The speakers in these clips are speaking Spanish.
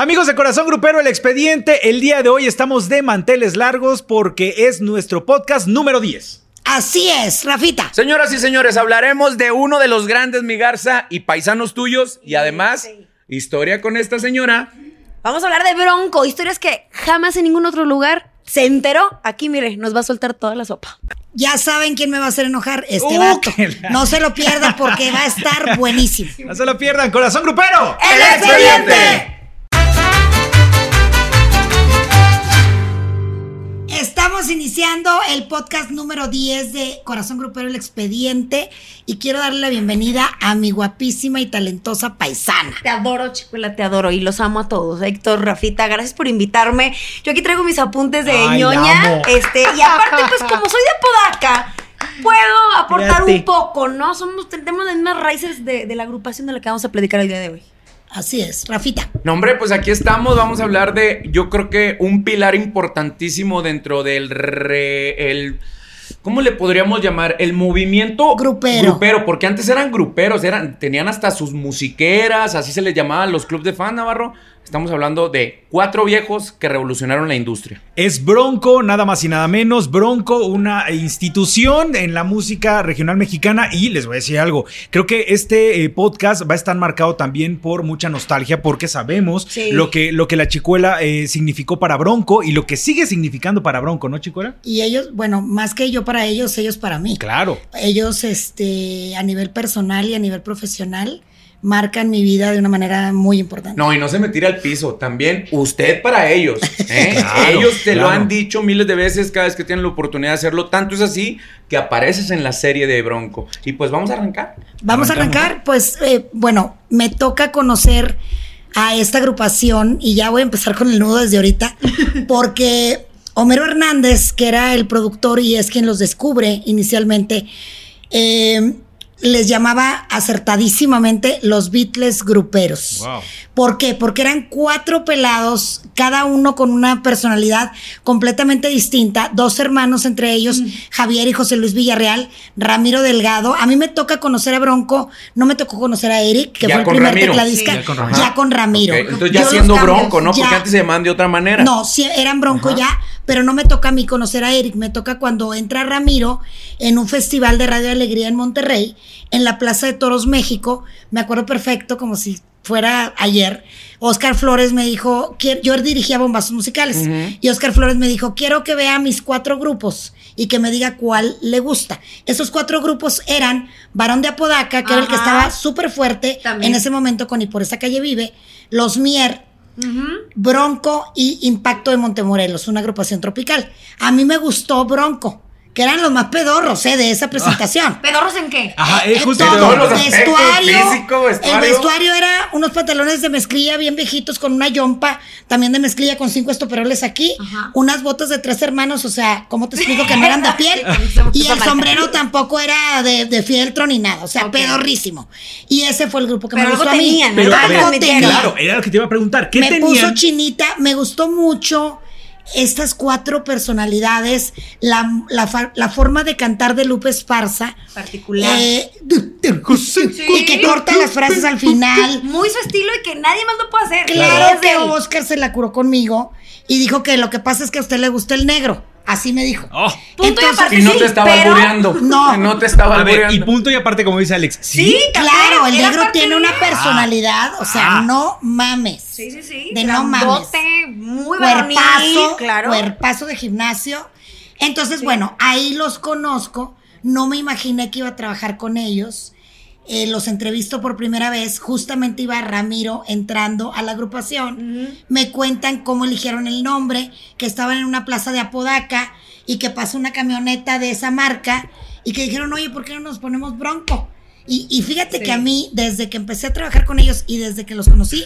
Amigos de Corazón Grupero, el expediente, el día de hoy estamos de manteles largos porque es nuestro podcast número 10. Así es, Rafita. Señoras y señores, hablaremos de uno de los grandes, mi Garza, y paisanos tuyos, y además, historia con esta señora. Vamos a hablar de Bronco, historias que jamás en ningún otro lugar se enteró. Aquí, mire, nos va a soltar toda la sopa. Ya saben quién me va a hacer enojar, este Uh, vato. que la- No se lo pierdan porque va a estar buenísimo. No se lo pierdan, Corazón Grupero. ¡El expediente! Estamos iniciando el podcast número 10 de Corazón Grupero El Expediente y quiero darle la bienvenida a mi guapísima y talentosa paisana. Te adoro, Chicuela, te adoro y los amo a todos. Héctor, Rafita, gracias por invitarme. Yo aquí traigo mis apuntes de Ay, ñoña. amo. Este, y aparte, pues como soy de Apodaca, puedo aportar Fíjate. un poco, ¿no? Somos, tenemos las mismas raíces de, de la agrupación de la que vamos a platicar el día de hoy. Así es, Rafita. No, hombre, pues aquí estamos, vamos a hablar de, yo creo que un pilar importantísimo dentro del re- el ¿Cómo le podríamos llamar? El movimiento Grupero. Grupero, porque antes eran gruperos, eran, tenían hasta sus musiqueras, así se les llamaban los clubs de fan, Navarro. Estamos hablando de cuatro viejos que revolucionaron la industria. Es Bronco, nada más y nada menos. Bronco, una institución en la música regional mexicana. Y les voy a decir algo. Creo que este eh, podcast va a estar marcado también por mucha nostalgia, porque sabemos Sí. lo, que, lo que la chicuela eh, significó para Bronco y lo que sigue significando para Bronco, ¿no, chicuela? Y ellos, bueno, más que yo para ellos, ellos para mí. Claro. Ellos, este, a nivel personal y a nivel profesional, marcan mi vida de una manera muy importante. No, y no se me tira al piso. También usted para ellos. ¿eh? Claro, ellos te lo han dicho miles de veces cada vez que tienen la oportunidad de hacerlo. Tanto es así que apareces en la serie de Bronco. Y pues vamos a arrancar. Vamos a arrancar, pues, eh, bueno, me toca conocer a esta agrupación y ya voy a empezar con el nudo desde ahorita, porque Homero Hernández, que era el productor y es quien los descubre inicialmente, eh, les llamaba acertadísimamente los Beatles gruperos. Wow. ¿Por qué? Porque eran cuatro pelados, cada uno con una personalidad completamente distinta, dos hermanos entre ellos, Javier y José Luis Villarreal, Ramiro Delgado. A mí me toca conocer a Bronco, no me tocó conocer a Eric, que Ya fue el primer Ramiro. tecladista, Sí, ya con Ramiro. ya con Ramiro. Entonces ya siendo cambios, Bronco, ¿no? Porque antes se llamaban de otra manera. no, sí, eran Bronco Ajá. ya, pero no me toca a mí conocer a Eric, me toca cuando entra Ramiro en un festival de Radio Alegría en Monterrey, en la Plaza de Toros, México. Me acuerdo perfecto, como si fuera ayer. Oscar Flores me dijo, yo dirigía bombazos musicales, y Oscar Flores me dijo, quiero que vea mis cuatro grupos y que me diga cuál le gusta. Esos cuatro grupos eran Varón de Apodaca, que era el que estaba súper fuerte También. en ese momento con Y por esa calle vive, Los Mier, Bronco y Impacto de Montemorelos, una agrupación tropical. A mí me gustó Bronco, que eran los más pedorros eh, de esa presentación. ¿Pedorros en qué? Ajá, Eh, es justo todo, todos los aspectos, vestuario, físico, vestuario. El vestuario era unos pantalones de mezclilla bien viejitos con una yompa, también de mezclilla con cinco estoperoles aquí, Ajá. unas botas de tres hermanos, o sea, ¿cómo te explico que no eran de piel? Y el sombrero tampoco era de, de fieltro ni nada, o sea, Ok. pedorrísimo. Y ese fue el grupo que Pero me gustó a mí. tenían, Pero, Algo ver, tenían. claro, era lo que te iba a preguntar. ¿Qué me tenían? puso chinita, me gustó mucho estas cuatro personalidades, la, la fa- la forma de cantar de Lupe Esparza. Particular. eh, y que corta las frases al final. Muy su estilo y que nadie más lo puede hacer. Claro que. Oscar se la curó conmigo y dijo que lo que pasa es que a usted le gusta el negro. Así me dijo. Oh. Punto y Entonces- aparte Y no sí, te estaba pero- albureando. No. No te estaba A ver, y punto y aparte, como dice Alex. Sí. Claro, el negro tiene una personalidad, o sea, Ah. no mames. Sí, sí, sí. De no mames. Muy cuerpazo, claro. cuerpazo de gimnasio. Entonces, bueno, ahí los conozco. No me imaginé que iba a trabajar con ellos. Eh, los entrevisto por primera vez. Justamente iba Ramiro entrando a la agrupación. Me cuentan cómo eligieron el nombre, que estaban en una plaza de Apodaca y que pasó una camioneta de esa marca y que dijeron, oye, ¿por qué no nos ponemos bronco? Y, y fíjate Sí. que a mí, desde que empecé a trabajar con ellos y desde que los conocí,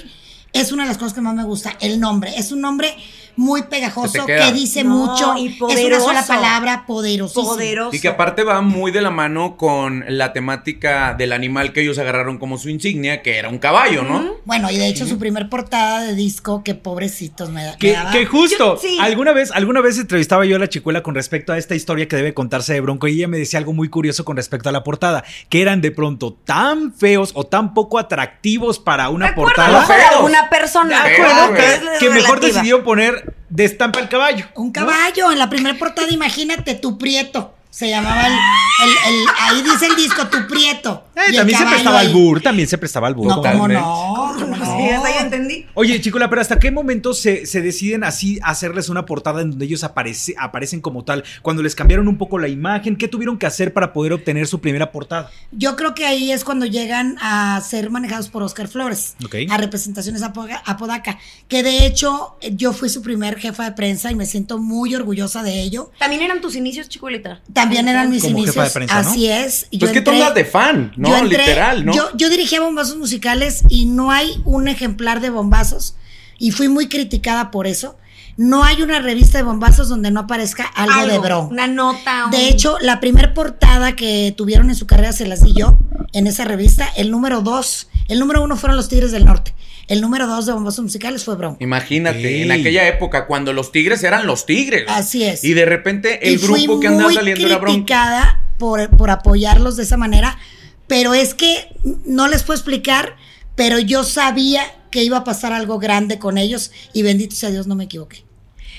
es una de las cosas que más me gusta, el nombre. Es un nombre muy pegajoso, que dice No, mucho, y es una sola poderoso. palabra, poderosísimo. Poderoso. Y que aparte va muy de la mano con la temática del animal que ellos agarraron como su insignia, que era un caballo, ¿no? Bueno, y de hecho su primer portada de disco, que pobrecitos me, da- me Que, daba. que justo, Yo- sí. alguna vez, alguna vez entrevistaba yo a la chicuela con respecto a esta historia que debe contarse de Bronco y ella me decía algo muy curioso con respecto a la portada, que eran de pronto tan feos o tan poco atractivos para una portada. Feos. alguna persona. De acuerdo, acuerdo, que que mejor relativa. decidieron poner de estampa el caballo. Un ¿no? caballo, en la primera portada, imagínate, tu prieto. Se llamaba el, el- el- ahí dice el disco, tu prieto. Eh, también se prestaba al bur, también se prestaba al bur. No, cómo no, cómo no. Sí, hasta ya entendí. Oye, Chicola, pero ¿hasta qué momento se, se deciden así hacerles una portada en donde ellos aparece- aparecen como tal? Cuando les cambiaron un poco la imagen, ¿qué tuvieron que hacer para poder obtener su primera portada? Yo creo que ahí es cuando llegan a ser manejados por Oscar Flores. Ok. A representaciones Apoga- Apodaca. Que de hecho, yo fui su primer jefa de prensa y me siento muy orgullosa de ello. También eran tus inicios, chicolita. También eran mis Como jefa inicios. de prensa, ¿no? Así es. Pues yo que tú de fan, ¿no? yo entré- Literal, ¿no? Yo, yo dirigía bombazos musicales y no hay un ejemplar de bombazos. Y fui muy criticada por eso. No hay una revista de bombazos donde no aparezca algo, de Bronco. Una nota. un- De hecho, la primer portada que tuvieron en su carrera se las di yo en esa revista. El número dos, el número uno fueron los Tigres del Norte. El número dos de bombazos musicales fue Bronco. Imagínate, en aquella época, cuando los tigres eran los tigres. Así es. Y de repente el y grupo que andaba saliendo era Bronco. criticada por, por apoyarlos de esa manera, pero es que no les puedo explicar, pero yo sabía que iba a pasar algo grande con ellos y bendito sea Dios, no me equivoqué.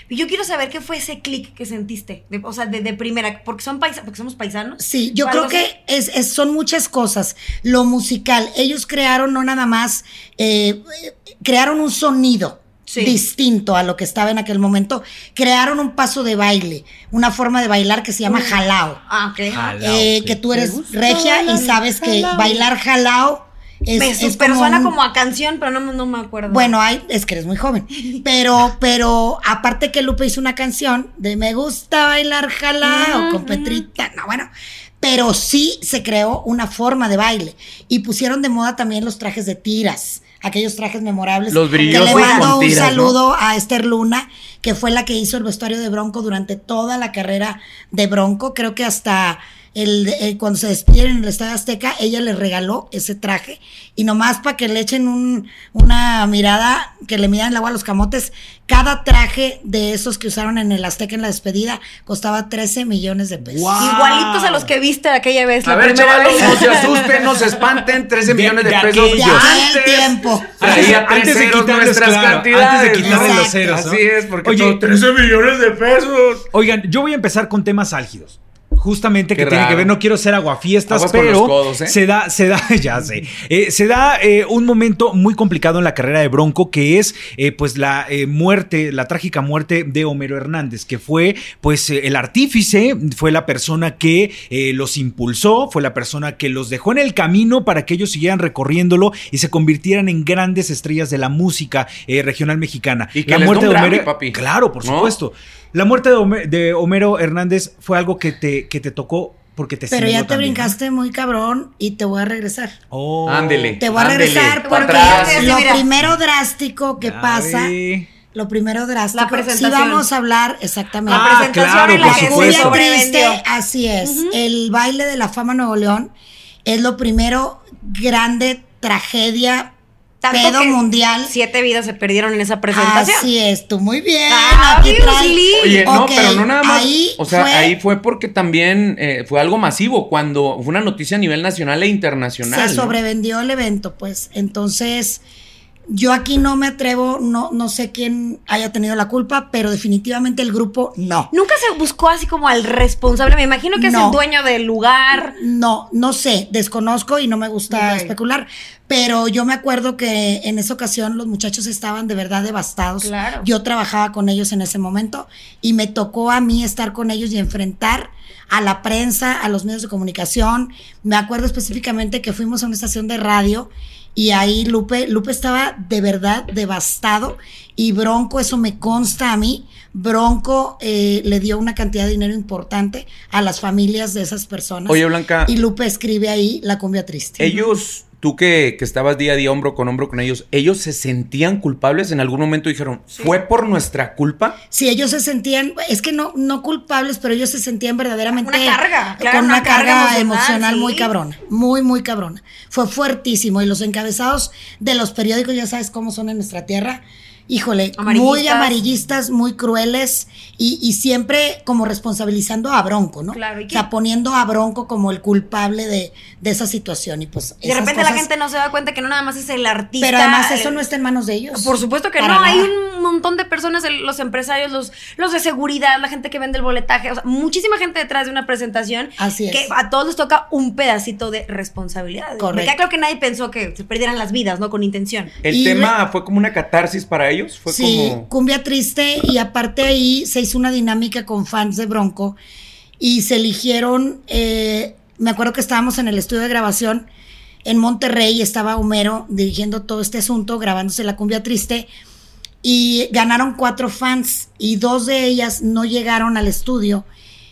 Y Yo quiero saber qué fue ese clic que sentiste. de- o sea, de, de primera. Porque son paisa, porque somos paisanos. Sí, yo ¿O creo que es, es- son muchas cosas. Lo musical, ellos crearon no nada más, eh, crearon un sonido. Sí. distinto a lo que estaba en aquel momento, crearon un paso de baile, una forma de bailar que se llama jalao. Ah, ok. Jalao, Eh, que tú eres regia y sabes que bailar jalao es, super suena un- como a canción, pero no, no me acuerdo. Bueno, hay, es que eres muy joven. Pero, pero aparte que Lupe hizo una canción de Me gusta bailar jalao con Petrita. No, bueno. Pero sí se creó una forma de baile. Y pusieron de moda también los trajes de tiras. Aquellos trajes memorables. Los Que brillosos le mando con un tiras, ¿no? saludo a Esther Luna, que fue la que hizo el vestuario de Bronco durante toda la carrera de Bronco. Creo que hasta el, eh, cuando se despidieron en el Estadio Azteca, ella le regaló ese traje. Y nomás para que le echen un- una mirada, que le midan el agua a los camotes, cada traje de esos que usaron en el Azteca en la despedida costaba 13 millones de pesos. Igualitos a los que viste aquella vez. A la ver, chavalos, no se asusten, no se espanten. 13 De- millones de, de pesos. Ya Antes el tiempo. Traía Antes de quitarles, nuestras claro, cantidades. antes de quitarle los ceros, ¿no? Así es, porque Oye, todo 13 millones de pesos. Oigan, yo voy a empezar con temas álgidos. Justamente que tiene que ver, no quiero ser aguafiestas, Aguas pero codos, ¿eh? se da, se da, ya sé, Eh, se da eh, un momento muy complicado en la carrera de Bronco, que es pues la eh, muerte, la trágica muerte de Homero Hernández, que fue pues el artífice, fue la persona que los impulsó, fue la persona que los dejó en el camino para que ellos siguieran recorriéndolo y se convirtieran en grandes estrellas de la música regional mexicana. Y que la muerte de Grammy, Homero, papi. claro, por ¿No? supuesto. La muerte de, Home- de Homero Hernández fue algo que te, que te tocó porque te Pero ya te también, brincaste muy cabrón y te voy a regresar. Oh. Ándele. Te voy a Ándele, regresar porque atrás. Sí, lo primero drástico que pasa, lo primero drástico, La presentación. si vamos a hablar exactamente. La Ah, presentación claro, en la por que Muy triste, así es. El baile de la fama Nuevo León es lo primero grande tragedia Tanto pedo que mundial. Siete vidas se perdieron en esa presentación. Así es, tú muy bien. Ah, aquí. Oye, no, pero no nada más. Ahí o sea, fue- ahí fue porque también eh, fue algo masivo, cuando fue una noticia a nivel nacional e internacional. se ¿no? sobrevendió el evento, pues. Entonces, yo aquí no me atrevo, no, no sé quién haya tenido la culpa, pero definitivamente el grupo no. Nunca se buscó así como al responsable. Me imagino que es el dueño del lugar. No, no sé, desconozco y no me gusta especular, pero yo me acuerdo que en esa ocasión los muchachos estaban de verdad devastados. Claro. Yo trabajaba con ellos en ese momento y me tocó a mí estar con ellos y enfrentar a la prensa, a los medios de comunicación. Me acuerdo específicamente que fuimos a una estación de radio y ahí Lupe, Lupe estaba de verdad devastado y Bronco, eso me consta a mí, Bronco eh, le dio una cantidad de dinero importante a las familias de esas personas. Oye, Blanca, Y Lupe escribe ahí La cumbia triste. ellos tú que, que estabas día a día hombro con hombro con ellos, ¿ellos se sentían culpables? En algún momento dijeron, ¿fue por nuestra culpa? Sí, ellos se sentían, es que no, no culpables, pero ellos se sentían verdaderamente Una carga, claro, con una, una carga carga, emocional, emocional, sí. muy cabrona, muy, muy cabrona. Fue fuertísimo y los encabezados de los periódicos, ya sabes cómo son en nuestra tierra, híjole, muy Amarillistas. muy crueles y, y siempre como responsabilizando a Bronco, ¿no? Claro, ¿y o sea, poniendo a Bronco como el culpable de, de esa situación y pues Y de repente la gente no se da cuenta que no nada más es el artista. Pero además eso el- no está en manos de ellos. Por supuesto que no, hay nada. un montón de personas, el- los empresarios, los, los de seguridad, la gente que vende el boletaje, o sea, muchísima gente detrás de una presentación. Así es. Que a todos les toca un pedacito de responsabilidad. Me Correcto. queda claro que nadie pensó que se perdieran las vidas, ¿no? Con intención. ¿El Y tema fue como una catarsis para ellos? Fue sí, como... cumbia triste y aparte ahí se hizo una dinámica con fans de Bronco y se eligieron, eh, me acuerdo que estábamos en el estudio de grabación en Monterrey, estaba Homero dirigiendo todo este asunto, grabándose la cumbia triste y ganaron cuatro fans y dos de ellas no llegaron al estudio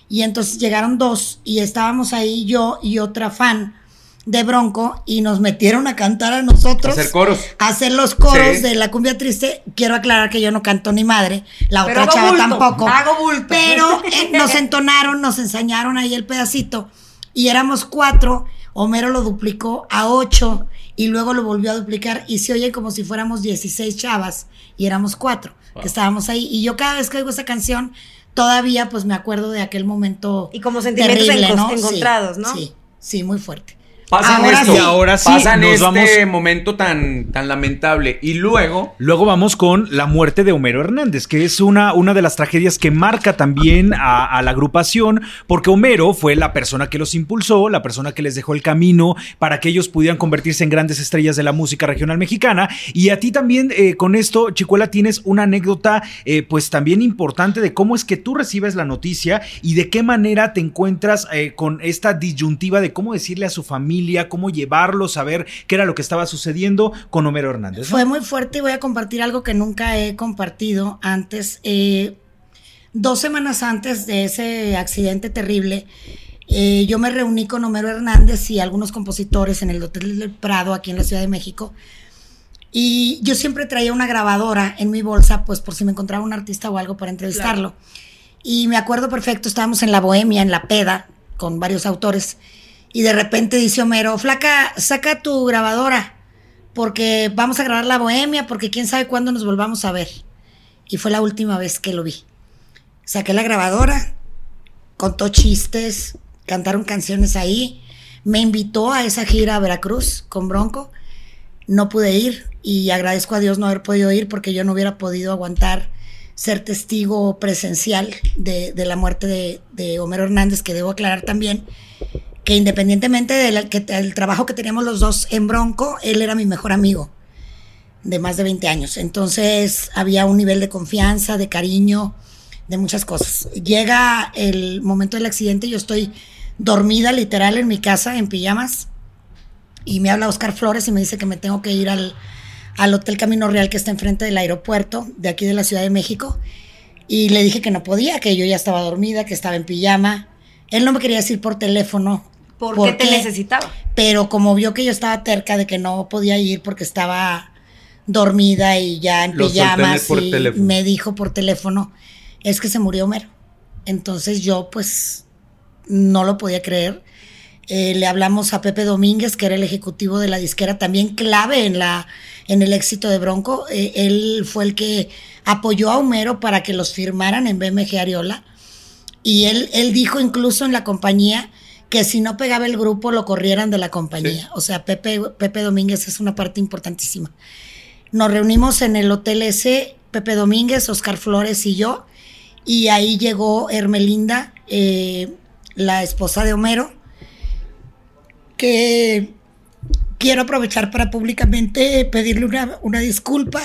y entonces llegaron dos y estábamos ahí yo y otra fan de Bronco y nos metieron a cantar a nosotros. Hacer coros. A hacer los coros Sí. de la cumbia triste. Quiero aclarar que yo no canto ni madre, la Pero otra chava bulto, tampoco. hago bulto. Pero eh, nos entonaron, nos enseñaron ahí el pedacito y éramos cuatro. Homero lo duplicó a ocho y luego lo volvió a duplicar y se oye como si fuéramos 16 chavas y éramos cuatro que estábamos ahí. Y yo cada vez que oigo esa canción, todavía pues me acuerdo de aquel momento. Y como sentimientos encos- encontrados, ¿no? Sí, sí, muy fuerte. Pasan Ahora esto, sí. Y ahora sí, pasan nos este vamos- momento tan, tan lamentable. Y luego, Luego vamos con la muerte de Homero Hernández, que es una, una de las tragedias que marca también a, a la agrupación, porque Homero fue la persona que los impulsó, la persona que les dejó el camino para que ellos pudieran convertirse en grandes estrellas de la música regional mexicana. Y a ti también eh, con esto, Chicuela, tienes una anécdota eh, pues también importante de cómo es que tú recibes la noticia y de qué manera te encuentras eh, con esta disyuntiva de cómo decirle a su familia, cómo llevarlos a ver qué era lo que estaba sucediendo con Homero Hernández. ¿no? Fue muy fuerte y voy a compartir algo que nunca he compartido antes. Eh, dos semanas antes de ese accidente terrible, eh, yo me reuní con Homero Hernández y algunos compositores en el Hotel del Prado, aquí en la Ciudad de México. Y yo siempre traía una grabadora en mi bolsa, pues por si me encontraba un artista o algo para entrevistarlo. Y me acuerdo perfecto, estábamos en la Bohemia, en la peda, con varios autores. Y de repente dice Homero, flaca, saca tu grabadora, porque vamos a grabar la Bohemia, porque quién sabe cuándo nos volvamos a ver. Y fue la última vez que lo vi. Saqué la grabadora, contó chistes, cantaron canciones ahí. Me invitó a esa gira a Veracruz con Bronco. No pude ir y agradezco a Dios no haber podido ir porque yo no hubiera podido aguantar ser testigo presencial de, la muerte de Homero Hernández, que debo aclarar también que independientemente del que- trabajo que teníamos los dos en Bronco, él era mi mejor amigo de más de 20 años. Entonces había un nivel de confianza, de cariño, de muchas cosas. Llega el momento del accidente, yo estoy dormida literal en mi casa en pijamas y me habla Oscar Flores y me dice que me tengo que ir al, al Hotel Camino Real que está enfrente del aeropuerto de aquí de la Ciudad de México. Y le dije que no podía, que yo ya estaba dormida, que estaba en pijama. Él no me quería decir por teléfono. ¿Por, por qué te necesitaba? pero como vio que yo estaba terca de que no podía ir porque estaba dormida y ya en pijamas por y teléfono. me dijo por teléfono, es que se murió Homero. Entonces yo pues no lo podía creer. Eh, le hablamos a Pepe Domínguez, que era el ejecutivo de la disquera, también clave en, la, en el éxito de Bronco. Eh, él fue el que apoyó a Homero para que los firmaran en BMG Ariola. Y él, él dijo incluso en la compañía que si no pegaba el grupo lo corrieran de la compañía. Sí. O sea, Pepe, Pepe Domínguez es una parte importantísima. Nos reunimos en el Hotel S, Pepe Domínguez, Oscar Flores y yo, y ahí llegó Hermelinda, eh, la esposa de Homero, que quiero aprovechar para públicamente pedirle una, una disculpa,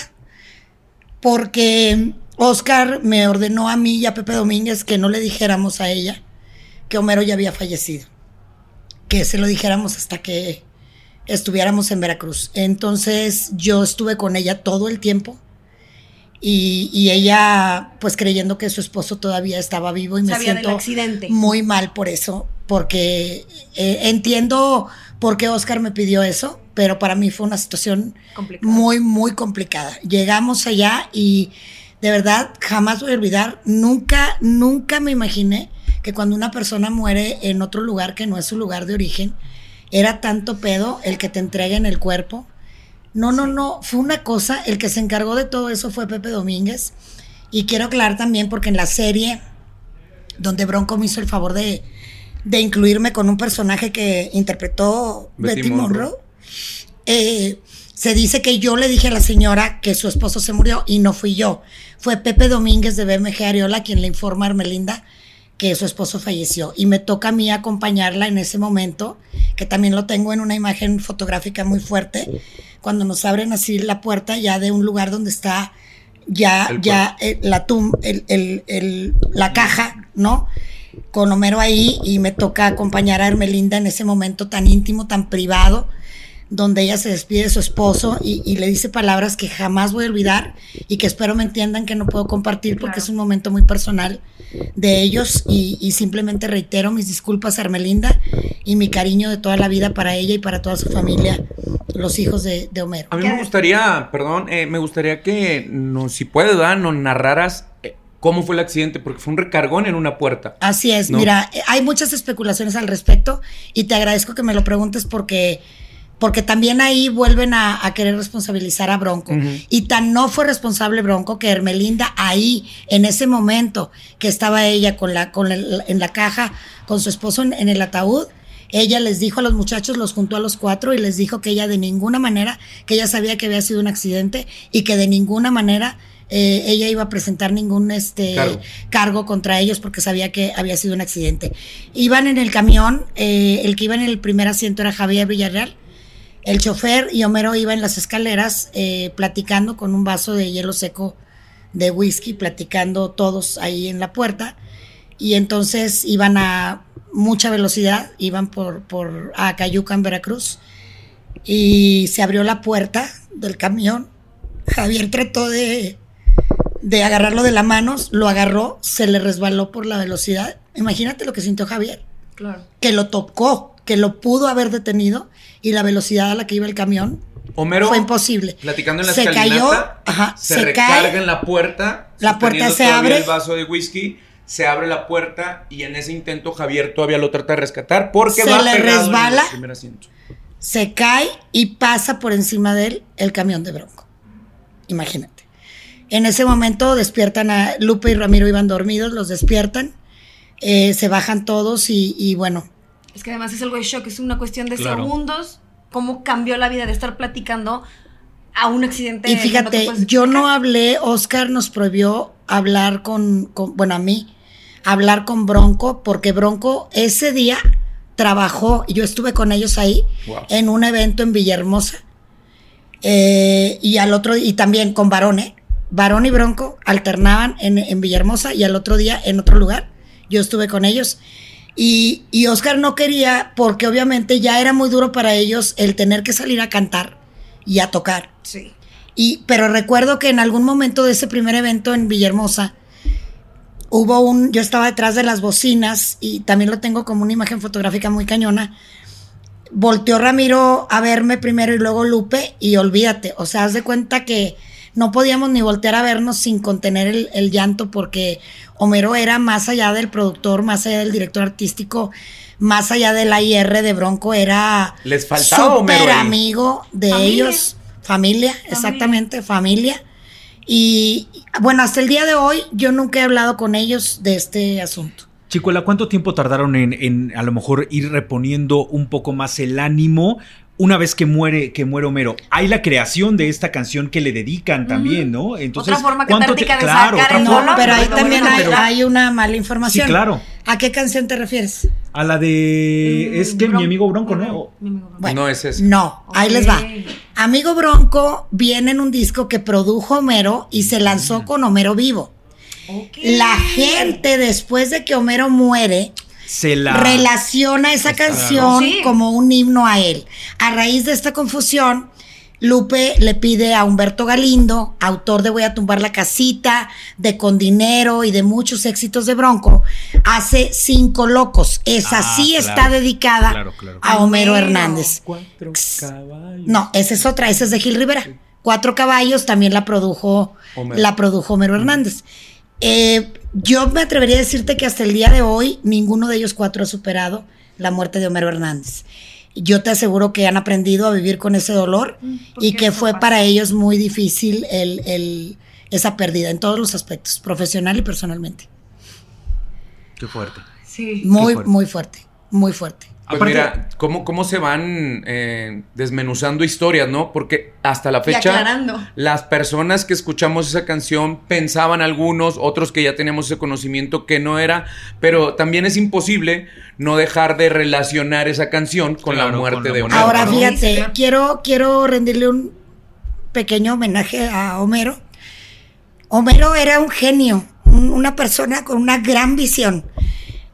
porque Oscar me ordenó a mí y a Pepe Domínguez que no le dijéramos a ella que Homero ya había fallecido, que se lo dijéramos hasta que estuviéramos en Veracruz. Entonces yo estuve con ella todo el tiempo y, y ella pues creyendo que su esposo todavía estaba vivo y me Sabía siento accidente. muy mal por eso, porque eh, entiendo por qué Oscar me pidió eso, pero para mí fue una situación muy, muy complicada. Llegamos allá y de verdad jamás voy a olvidar, nunca, nunca me imaginé que cuando una persona muere en otro lugar que no es su lugar de origen, era tanto pedo el que te entreguen el cuerpo. No, no, no, fue una cosa, el que se encargó de todo eso fue Pepe Domínguez. Y quiero aclarar también porque en la serie donde Bronco me hizo el favor de, de incluirme con un personaje que interpretó Betty Betty, Monroe. Monroe, eh, se dice que yo le dije a la señora que su esposo se murió y no fui yo. Fue Pepe Domínguez de BMG Ariola quien le informa a Hermelinda que su esposo falleció. Y me toca a mí acompañarla en ese momento, que también lo tengo en una imagen fotográfica muy fuerte, cuando nos abren así la puerta ya de un lugar donde está ya, El ya eh, la tum, el- el- la caja, ¿no? Con Homero ahí y me toca acompañar a Hermelinda en ese momento tan íntimo, tan privado, donde ella se despide de su esposo y, y le dice palabras que jamás voy a olvidar y que espero me entiendan que no puedo compartir porque Claro. es un momento muy personal de ellos y, y simplemente reitero mis disculpas a Hermelinda y mi cariño de toda la vida para ella y para toda su familia, los hijos de, de Homero. A mí me gustaría, perdón, eh, me gustaría que, nos, si puedes, ¿verdad? nos narraras eh, cómo fue el accidente, porque fue un recargón en una puerta. Así es, No. mira, eh, hay muchas especulaciones al respecto y te agradezco que me lo preguntes porque, porque también ahí vuelven a, a querer responsabilizar a Bronco. Y tan no fue responsable Bronco que Hermelinda ahí, en ese momento que estaba ella con la, con el- en la caja, con su esposo en, en el ataúd, ella les dijo a los muchachos, los juntó a los cuatro y les dijo que ella de ninguna manera, que ella sabía que había sido un accidente y que de ninguna manera eh, ella iba a presentar ningún este Cargo. cargo contra ellos porque sabía que había sido un accidente. Iban en el camión, eh, el que iba en el primer asiento era Javier Villarreal. El chofer y Homero iba en las escaleras eh, platicando con un vaso de hielo seco de whisky, platicando todos ahí en la puerta. Y entonces iban a mucha velocidad, iban por, por Acayuca en Veracruz. Y se abrió la puerta del camión. Javier trató de, de agarrarlo de la mano, lo agarró, se le resbaló por la velocidad. Imagínate lo que sintió Javier Claro. que lo tocó, que lo pudo haber detenido y la velocidad a la que iba el camión Homero, fue imposible. platicando en la se escalinata, cayó, ajá, se, se, recarga cae, en la puerta. La puerta se abre. el vaso de whisky, se abre la puerta y en ese intento Javier todavía lo trata de rescatar porque Se va le en el resbala. primer asiento. se cae y pasa por encima de él el camión de Bronco. Imagínate. En ese momento despiertan a Lupe y Ramiro iban dormidos, los despiertan, eh, se bajan todos y, y bueno, Es que además es algo de shock, es una cuestión de Claro. segundos. Cómo cambió la vida de estar platicando a un accidente. Y no fíjate, yo no hablé, Oscar nos prohibió hablar con, con- bueno, a mí, hablar con Bronco, porque Bronco ese día trabajó, y yo estuve con ellos ahí, Wow. en un evento en Villahermosa, eh, y al otro, y también con Varón, ¿eh? Varón y Bronco alternaban en, en Villahermosa y al otro día en otro lugar, yo estuve con ellos. Y, y Oscar no quería, porque obviamente ya era muy duro para ellos el tener que salir a cantar y a tocar. Sí. Y, pero recuerdo que en algún momento de ese primer evento en Villahermosa, hubo un, yo estaba detrás de las bocinas y también lo tengo como una imagen fotográfica muy cañona. Volteó Ramiro a verme primero y luego Lupe y olvídate, o sea, haz de cuenta que no podíamos ni voltear a vernos sin contener el, el llanto porque Homero era más allá del productor, más allá del director artístico, más allá del AIR de Bronco, era Les faltaba Homero amigo de Familia. ellos, familia, exactamente, familia. Y bueno, hasta el día de hoy yo nunca he hablado con ellos de este asunto. Chicuela, ¿cuánto tiempo tardaron en, en a lo mejor ir reponiendo un poco más el ánimo una vez que muere, que muere Homero? Hay la creación de esta canción que le dedican también, ¿no? Entonces, Otra forma ¿cuánto catártica de claro, sacar el No, forma, dolor, pero ahí también bueno, hay, pero hay una mala información. Sí, claro. ¿A qué canción te refieres? a la de Mm, es que mi amigo Bronco, ¿no? Mi amigo Bronco. Bueno, No es ese. No, ahí les va. Amigo Bronco viene en un disco que produjo Homero y se lanzó con Homero vivo. La gente, después de que Homero muere, Se la relaciona esa Pues, canción claro. Como un himno a él. A raíz de esta confusión, Lupe le pide a Humberto Galindo, autor de Voy a tumbar la casita, de Con Dinero y de muchos éxitos de Bronco, hace Cinco Locos. Esa Ah, sí claro. está dedicada Claro, claro. a Homero Homero. Hernández. Cuatro caballos. No, esa es otra, esa es de Gil Rivera. Cuatro caballos también la produjo Homero. la produjo Homero Hernández. Eh, yo me atrevería a decirte que hasta el día de hoy ninguno de ellos cuatro ha superado la muerte de Homero Hernández. Yo te aseguro que han aprendido a vivir con ese dolor Mm, y que fue para ellos muy difícil el, el- esa pérdida en todos los aspectos, profesional y personalmente. Qué fuerte. Sí. Muy, fuerte. muy fuerte, muy fuerte. Pues Aparte- mira, ¿cómo, cómo se van eh, desmenuzando historias, ¿no? Porque hasta la fecha, aclarando. las personas que escuchamos esa canción pensaban algunos, otros que ya teníamos ese conocimiento que no era, pero también es imposible no dejar de relacionar esa canción con Claro, la muerte de. Homero. Ahora fíjate, quiero, quiero rendirle un pequeño homenaje a Homero. Homero era un genio, un- una persona con una gran visión.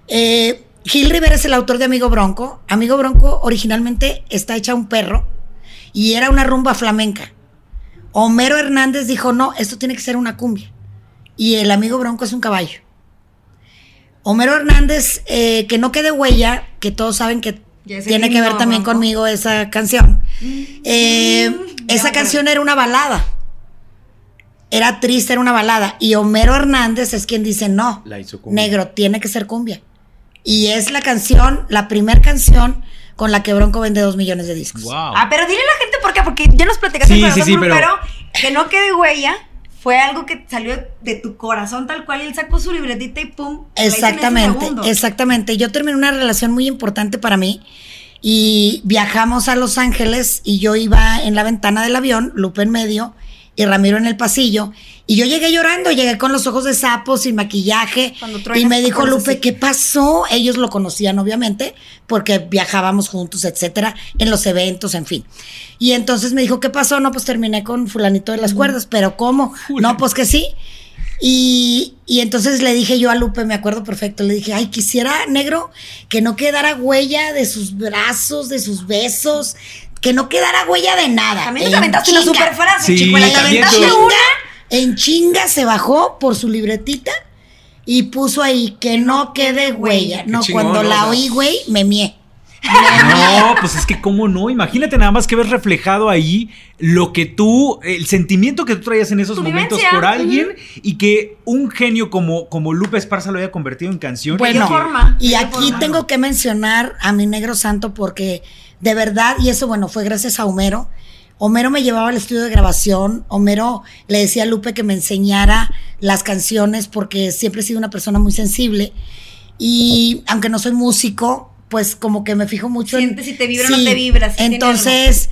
Eh, Gil Rivera es el autor de Amigo Bronco. Amigo Bronco originalmente está hecha un perro y era una rumba flamenca. Homero Hernández dijo, no, esto tiene que ser una cumbia. Y el Amigo Bronco es un caballo. Homero Hernández, eh, que no quede huella, que todos saben que tiene que ver también Bronco. conmigo esa canción. Eh, esa ya, canción era una balada. Era triste, era una balada. Y Homero Hernández es quien dice, no, La hizo cumbia. negro, tiene que ser cumbia. Y es la canción, la primera canción con la que Bronco vende dos millones de discos. Wow. Ah, pero dile a la gente por qué, porque ya nos platicaste Sí, con sí, pero- pero que no quede huella. Fue algo que salió de tu corazón tal cual y él sacó su libretita y pum. Exactamente, exactamente. Yo terminé una relación muy importante para mí y viajamos a Los Ángeles y yo iba en la ventana del avión, Lupe en medio y Ramiro en el pasillo. Y yo llegué llorando, llegué con los ojos de sapo, sin maquillaje. Cuando Y me dijo Lupe, así. ¿qué pasó? Ellos lo conocían, obviamente, porque viajábamos juntos, etcétera, en los eventos, en fin. Y entonces me dijo, ¿qué pasó? No, pues terminé con fulanito de las cuerdas, pero ¿cómo? No, pues que sí. Y, y entonces le dije yo a Lupe, me acuerdo perfecto, le dije, ay, quisiera, negro, que no quedara huella de sus brazos, de sus besos, que no quedara huella de nada. También te En aventaste una super frase, Sí. Te también aventaste una. En chinga se bajó por su libretita y puso ahí que no quede huella. No, chingón, cuando ¿no? la oí, güey, me mié. No, pues es que cómo no. Imagínate nada más que ves reflejado ahí lo que tú, el sentimiento que tú traías en esos momentos vivencia, por alguien y que un genio como, como Lupe Esparza lo haya convertido en canción. Bueno, forma. y aquí forma. tengo que mencionar a mi negro santo porque de verdad, y eso bueno, fue gracias a Homero. Homero me llevaba al estudio de grabación, Homero le decía a Lupe que me enseñara las canciones porque siempre he sido una persona muy sensible y aunque no soy músico, pues como que me fijo mucho Sientes en... si te vibra o no te vibra, si Entonces,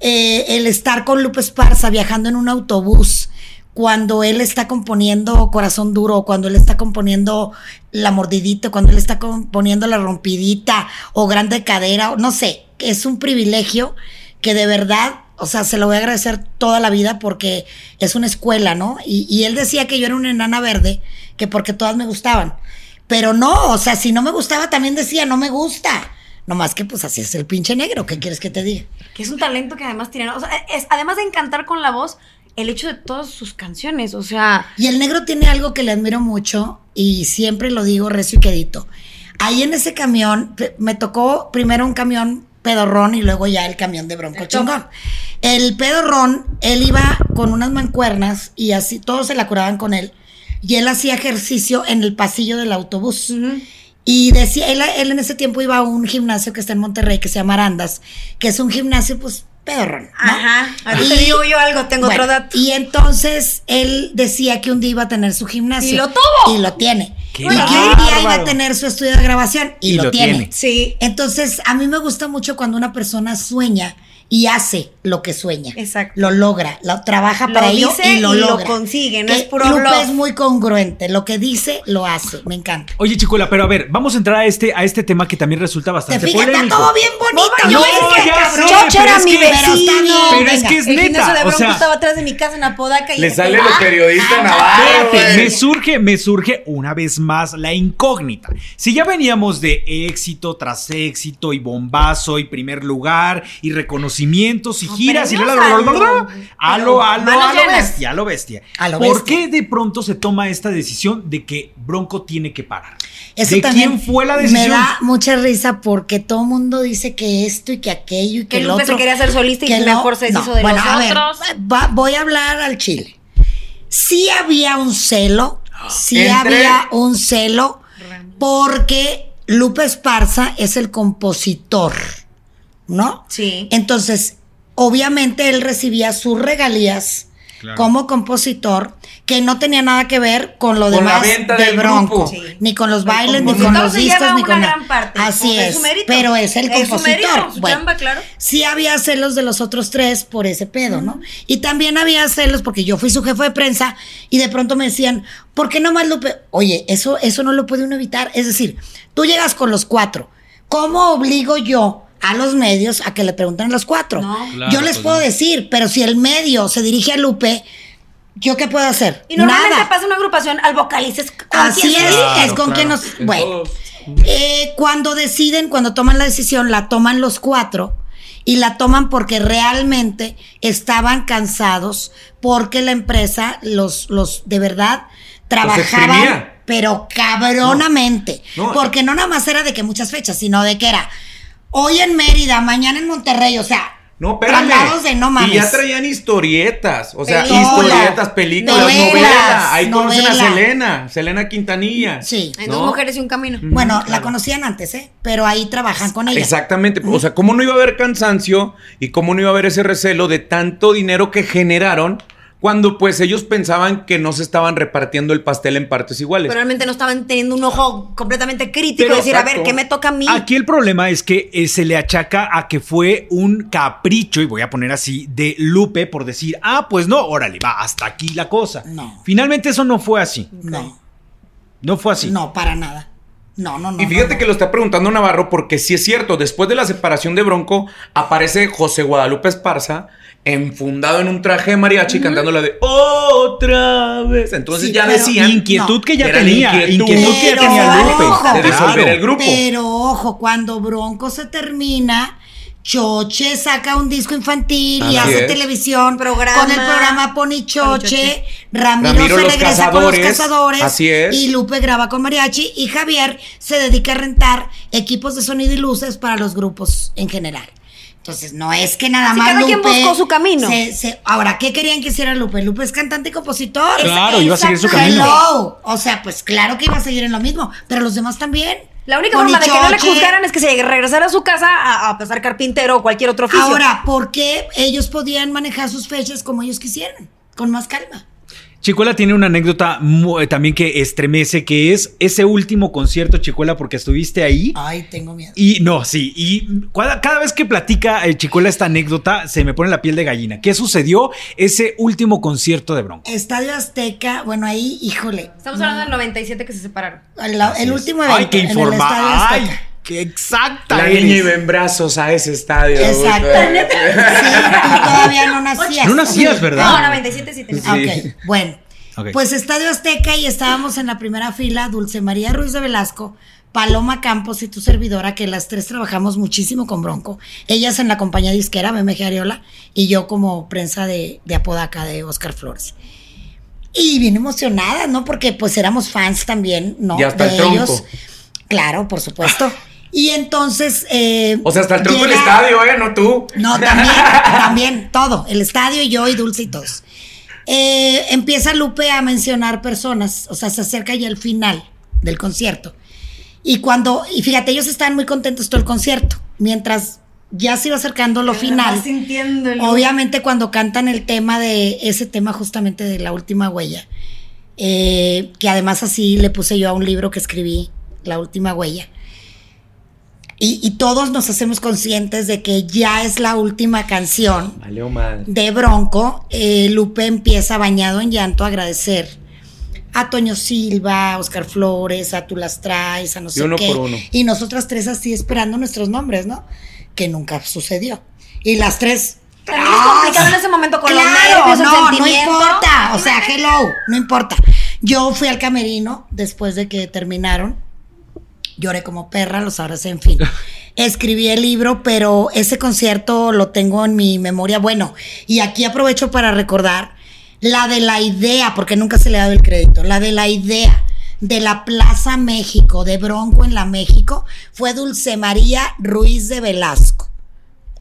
eh, el estar con Lupe Esparza viajando en un autobús, cuando él está componiendo Corazón Duro, cuando él está componiendo La Mordidita, cuando él está componiendo La Rompidita o Grande Cadera, no sé, es un privilegio que de verdad, o sea, se lo voy a agradecer toda la vida porque es una escuela, ¿no? Y, y él decía que yo era una enana verde, que porque todas me gustaban. Pero no, o sea, si no me gustaba también decía, no me gusta. Nomás que pues así es el pinche negro, ¿qué quieres que te diga? Que es un talento que además tiene. O sea, es, además de encantar con la voz, el hecho de todas sus canciones. O sea, Y el negro tiene algo que le admiro mucho y siempre lo digo recio y quedito. Ahí en ese camión, me tocó primero un camión pedorrón y luego ya el camión de bronco El top. chingón. El pedorrón, él iba con unas mancuernas y así todos se la curaban con él. Y él hacía ejercicio en el pasillo del autobús. Y decía, él, él en ese tiempo iba a un gimnasio que está en Monterrey que se llama Arandas, que es un gimnasio pues pedorrón. ¿no? ajá. Ahorita digo yo algo, tengo bueno, otro dato. Y entonces él decía que un día iba a tener su gimnasio. Y lo tuvo. Y lo tiene. ¡Qué y que un bárbaro! día iba a tener su estudio de grabación. Y, Y lo, lo tiene. tiene. Sí. Entonces, a mí me gusta mucho cuando una persona sueña y hace lo que sueña. Exacto. Lo logra, lo trabaja Lo para ello dice y lo y lo logra. consigue, no Que es puro Lupe es muy congruente. Lo que dice, lo hace. Me encanta. Oye, Chicuela, pero a ver, vamos a entrar a este, a este tema que también resulta Te bastante fijas, está polémico. todo bien bonito. No, yo no, que ya cabrón. sé, era es mi que- pero está vecino. bien, Pero es venga. que es el neta, de o sea- estaba atrás de mi casa en Apodaca y Le sale ¡Ah! lo periodista ah, Navarro, me surge, me surge una vez más la incógnita. Si ya veníamos de éxito tras éxito y bombazo y primer lugar y reconocimientos y giras y le premios a a lo, lo- a lo, a lo, a lo bestia, a lo bestia. A lo ¿Por bestia. qué de pronto se toma esta decisión de que Bronco tiene que parar? Eso ¿De quién fue la decisión? Me da mucha risa porque todo el mundo dice que esto y que aquello y que, Que el Lupe otro. se quería hacer solista y que mejor se deshizo de bueno, los a ver, otros. va- voy a hablar al chile. Sí había un celo, sí Entre- había un celo, porque Lupe Esparza es el compositor, ¿no? Sí. Entonces, obviamente él recibía sus regalías Claro. como compositor, que no tenía nada que ver con lo Con la demás venta de del Bronco, grupo. Sí. ni con los bailes, ni con los discos, ni con nada. parte, Así es es, su mérito. pero es el Es su compositor. mérito, su chamba, claro. Sí había celos de los otros tres por ese pedo, ¿no? Y también había celos porque yo fui su jefe de prensa y de pronto me decían, ¿por qué no más Lupe? Oye, eso, eso no lo puede uno evitar. Es decir, tú llegas con los cuatro. ¿Cómo obligo yo a los medios a que le pregunten a los cuatro? No. Claro, yo les pues puedo no. decir, pero si el medio se dirige a Lupe, ¿yo qué puedo hacer? Y normalmente Nada. pasa una agrupación al vocalista. es con Así quien es, se Claro, es con quien claro. nos... En Bueno, eh, cuando deciden, cuando toman la decisión, la toman los cuatro y la toman porque realmente estaban cansados porque la empresa los, los de verdad trabajaban, pero cabronamente. No, no. Porque no nada más era de que muchas fechas, sino de que era hoy en Mérida, mañana en Monterrey, o sea, No, espérame. de no mames. Y ya traían historietas. O sea, Película, historietas, películas, novelas, novelas. Ahí conocen a. Selena, Selena Quintanilla. Sí. Hay ¿No? dos mujeres y un camino. Bueno, la conocían antes, ¿eh? Pero ahí trabajan con ella. Exactamente. O sea, ¿cómo no iba a haber cansancio y cómo no iba a haber ese recelo de tanto dinero que generaron cuando pues ellos pensaban que no se estaban repartiendo el pastel en partes iguales? Pero realmente no estaban teniendo un ojo completamente crítico Pero, y decir, a ver, ¿qué me toca a mí? Aquí el problema es que eh, se le achaca a que fue un capricho, y voy a poner así, de Lupe por decir, ah, pues no, órale, va, hasta aquí la cosa. No. Finalmente eso no fue así. No, No fue así. no, para nada. No, no, no. Y fíjate no, no. que lo está preguntando Navarro porque sí es cierto, después de la separación de Bronco aparece José Guadalupe Esparza enfundado en un traje de mariachi cantando la de otra vez. Entonces Sí, ya decían Inquietud que ya tenía, inquietud. inquietud que ya tenía Lupe. ojo, de disolver Claro. el grupo. Pero ojo, cuando Bronco se termina, Choche saca un disco infantil y hace es. televisión Programa. con el programa Pony Choche. Ramiro, Ramiro se Los regresa con los Cazadores. cazadores. Así es. Y Lupe graba con Mariachi. Y Javier se dedica a rentar equipos de sonido y luces para los grupos en general. Entonces, no es que nada Sí, más cada quien Lupe buscó su camino. se- se- ahora, ¿qué querían que hiciera Lupe? Lupe es cantante y compositor. Claro, iba a seguir su camino. Hello. O sea, pues claro que iba a seguir en lo mismo, pero los demás también. La única Con forma de que no le juzgaran es que se regresara a su casa a, a pasar carpintero o cualquier otro oficio. Ahora, ¿por qué ellos podían manejar sus fechas como ellos quisieran? Con más calma. Chicuela tiene una anécdota eh, también que estremece, que es ese último concierto, Chicuela, porque estuviste ahí. Ay, tengo miedo. Y no, sí, y cada, cada vez que platica eh, Chicuela esta anécdota, se me pone la piel de gallina. ¿Qué sucedió ese último concierto de Bronco? Estadio Azteca, bueno, ahí, híjole. Estamos hablando del 97 que se separaron. El, Así el es. último evento Ay, qué en el informa. Estadio Ay, exacta. La niña iba en brazos a ese estadio. Exacto. Sí, tú todavía no nacías. No nacías, ¿verdad? No, 97 sí tenía. Sí. Ok, bueno. Ok. Pues Estadio Azteca y estábamos en la primera fila, Dulce María Ruiz de Velasco, Paloma Campos y tu servidora, que las tres trabajamos muchísimo con Bronco. Ellas en la compañía disquera, BMG Ariola, y yo como prensa de, de Apodaca de Oscar Flores. Y bien emocionadas, ¿no? Porque pues éramos fans también, ¿no? Y hasta de el tronco. ellos. Claro, por supuesto. Y entonces... eh, O sea, hasta el tronco del estadio, ¿eh? No tú. no, también, también, todo. El estadio, y yo y Dulce y todos. Eh, empieza Lupe a mencionar personas, o sea, se acerca ya el final del concierto. Y cuando, y fíjate, ellos estaban muy contentos todo el concierto. Mientras ya se iba acercando lo final. sintiendo el- Obviamente cuando cantan el tema de ese tema justamente de la última huella, eh, que además así le puse yo a un libro que escribí, La última huella. Y, y todos nos hacemos conscientes de que ya es la última canción de Bronco. Eh, Lupe empieza bañado en llanto a agradecer a Toño Silva, a Oscar Flores, a Tú las traes, a no Y sé uno qué. por uno. Y nosotras tres así esperando nuestros nombres, ¿no? Que nunca sucedió. Y las tres. Es complicado en ese momento con los claro, nervios, el no, no importa. O sea, hello, no importa. Yo fui al camerino después de que terminaron. Lloré como perra, los abracé, en fin. escribí el libro, pero ese concierto lo tengo en mi memoria. Bueno, y aquí aprovecho para recordar la de la idea, porque nunca se le ha dado el crédito, la de la idea de la Plaza México, de Bronco en la México, fue Dulce María Ruiz de Velasco.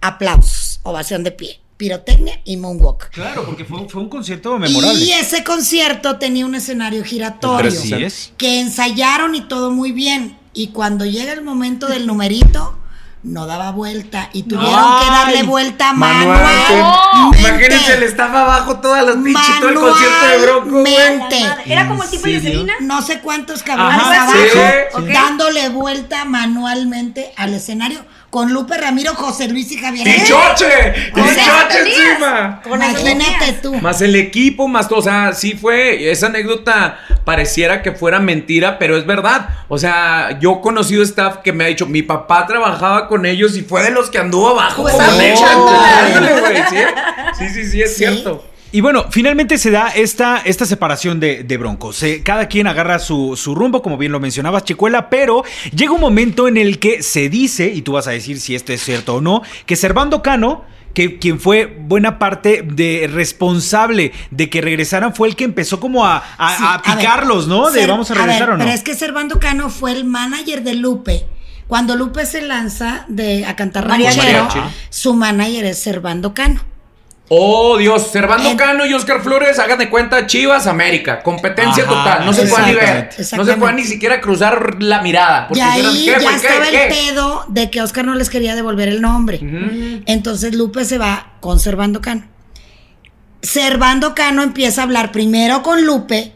Aplausos, ovación de pie, pirotecnia y moonwalk. Claro, porque fue, fue un concierto memorable. Y ese concierto tenía un escenario giratorio Así es. que ensayaron y todo muy bien. Y cuando llega el momento del numerito, no daba vuelta y tuvieron que darle vuelta Manualmente. manualmente. Imagínense, le estaba abajo todas las pinches todo el concierto de Bronco. Era como el tipo de? Selena. No sé cuántos cabrones abajo, sí, sí. dándole vuelta manualmente al escenario con Lupe Ramiro, José Luis y Javier. ¡Pichoche! O sea, ¡Pichoche tenías. encima! Con Imagínate tú. Más el equipo, más todo. O sea, sí fue. Esa anécdota pareciera que fuera mentira, pero es verdad. O sea, yo he conocido staff que me ha dicho: mi papá trabajaba con ellos y fue de los que anduvo abajo. Pues, con oh, ¿sí? Sí, sí, sí, es Sí. cierto. Y bueno, finalmente se da esta, esta separación de, de Broncos. Cada quien agarra su, su rumbo, como bien lo mencionabas, Chicuela, pero llega un momento en el que se dice, y tú vas a decir si esto es cierto o no, que Servando Cano, que quien fue buena parte de responsable de que regresaran, fue el que empezó como a, a- Sí, a ver, picarlos, ¿no? De Ser- vamos a regresar ver, o no. Pero es que Servando Cano fue el manager de Lupe. Cuando Lupe se lanza de, a cantar ranchero, su manager es Servando Cano. Oh, Dios. Servando Cano y Oscar Flores, hagan de cuenta Chivas América. Competencia Ajá, total. No se puede ni ver. No se puede ni siquiera cruzar la mirada. Y Porque ahí dijeron, ¿qué, ya estaba ¿Qué? el pedo de que Oscar no les quería devolver el nombre. Entonces Lupe se va con Servando Cano. Servando Cano empieza a hablar primero con Lupe,